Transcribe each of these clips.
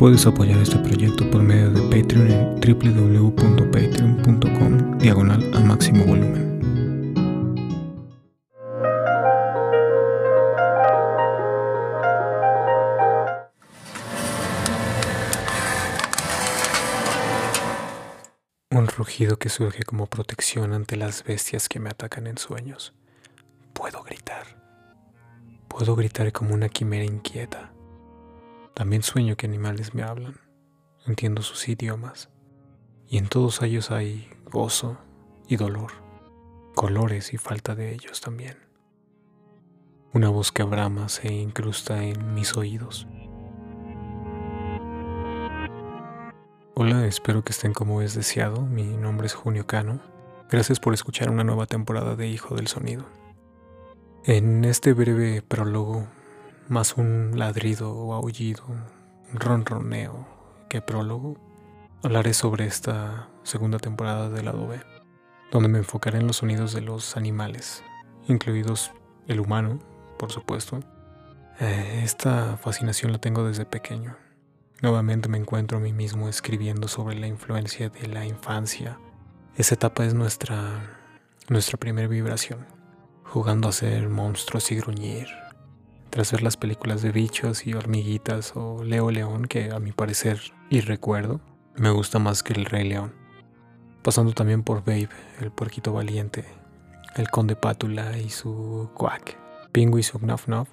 Puedes apoyar este proyecto por medio de Patreon en www.patreon.com diagonal a máximo volumen. Un rugido que surge como protección ante las bestias que me atacan en sueños. Puedo gritar. Puedo gritar como una quimera inquieta. También sueño que animales me hablan. Entiendo sus idiomas. Y en todos ellos hay gozo y dolor, colores y falta de ellos también. Una voz que abrama se incrusta en mis oídos. Hola, espero que estén como es deseado. Mi nombre es Junio Cano. Gracias por escuchar una nueva temporada de Hijo del Sonido. En este breve prólogo, más un ladrido o aullido, un ronroneo que prólogo, hablaré sobre esta segunda temporada del lado B, donde me enfocaré en los sonidos de los animales, incluidos el humano, por supuesto. Eh, esta fascinación la tengo desde pequeño. Nuevamente me encuentro a mí mismo escribiendo sobre la influencia de la infancia. Esa etapa es nuestra, nuestra primera vibración, jugando a ser monstruos y gruñir. Tras ver las películas de bichos y hormiguitas o Leo León, que a mi parecer y recuerdo, me gusta más que el Rey León. Pasando también por Babe, el puerquito valiente, el conde Pátula y su Quack, Pingu y su Knuff Knuff,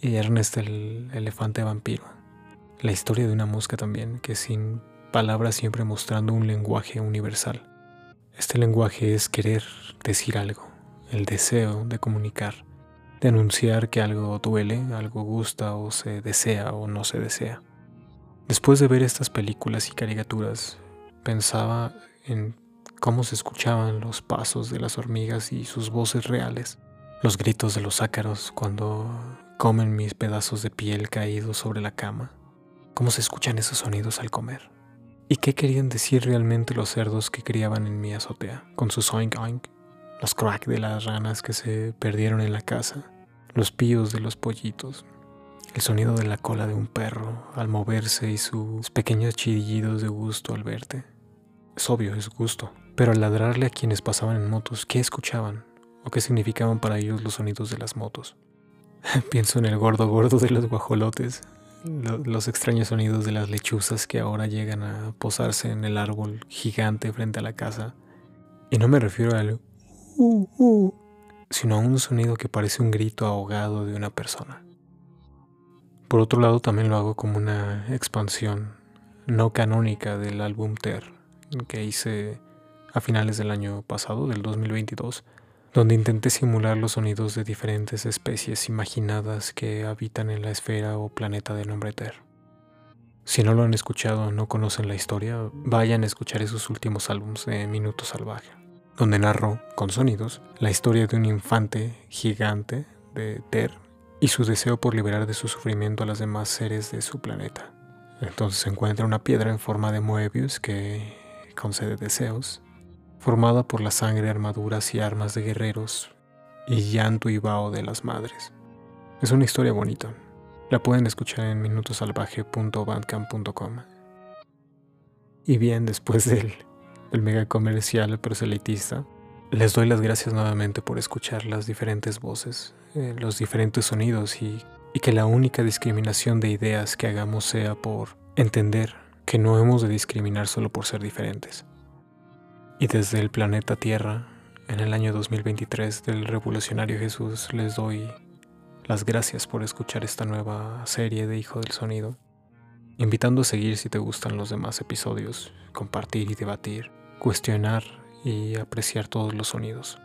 y Ernest el elefante vampiro. La historia de una mosca también, que sin palabras siempre mostrando un lenguaje universal. Este lenguaje es querer decir algo, el deseo de comunicar, de anunciar que algo duele, algo gusta o se desea o no se desea. Después de ver estas películas y caricaturas, pensaba en cómo se escuchaban los pasos de las hormigas y sus voces reales, los gritos de los ácaros cuando comen mis pedazos de piel caídos sobre la cama, cómo se escuchan esos sonidos al comer. ¿Y qué querían decir realmente los cerdos que criaban en mi azotea, con sus oink oink, los crack de las ranas que se perdieron en la casa, los píos de los pollitos, el sonido de la cola de un perro al moverse y sus pequeños chillidos de gusto al verte? Es obvio, es gusto, pero al ladrarle a quienes pasaban en motos, ¿qué escuchaban? ¿O qué significaban para ellos los sonidos de las motos? Pienso en el gordo gordo de los guajolotes, los extraños sonidos de las lechuzas que ahora llegan a posarse en el árbol gigante frente a la casa. Y no me refiero al uh, uh, sino a un sonido que parece un grito ahogado de una persona. Por otro lado, también lo hago como una expansión no canónica del álbum Ter, que hice a finales del año pasado, del 2022 donde intenté simular los sonidos de diferentes especies imaginadas que habitan en la esfera o planeta de nombre Ter. Si no lo han escuchado o no conocen la historia, vayan a escuchar esos últimos álbumes de Minuto Salvaje, donde narro, con sonidos, la historia de un infante gigante de Ter y su deseo por liberar de su sufrimiento a los demás seres de su planeta. Entonces se encuentra una piedra en forma de Moebius que concede deseos formada por la sangre, armaduras y armas de guerreros y llanto y vaho de las madres. Es una historia bonita. La pueden escuchar en minutosalvaje.bandcamp.com. Y bien, después del, del mega comercial proselitista, les doy las gracias nuevamente por escuchar las diferentes voces, eh, los diferentes sonidos y que la única discriminación de ideas que hagamos sea por entender que no hemos de discriminar solo por ser diferentes. Y desde el planeta Tierra, en el año 2023 del Revolucionario Jesús, les doy las gracias por escuchar esta nueva serie de Hijo del Sonido, invitando a seguir si te gustan los demás episodios, compartir y debatir, cuestionar y apreciar todos los sonidos.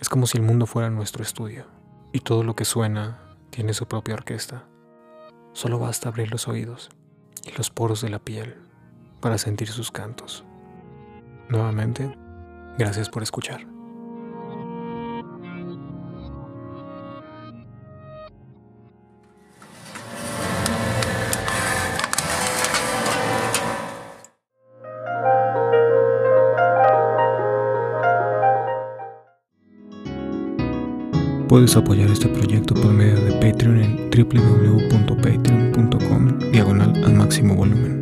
Es como si el mundo fuera nuestro estudio, y todo lo que suena tiene su propia orquesta. Solo basta abrir los oídos y los poros de la piel para sentir sus cantos. Nuevamente, gracias por escuchar. Puedes apoyar este proyecto por medio de Patreon en www.patreon.com diagonal máximo volumen.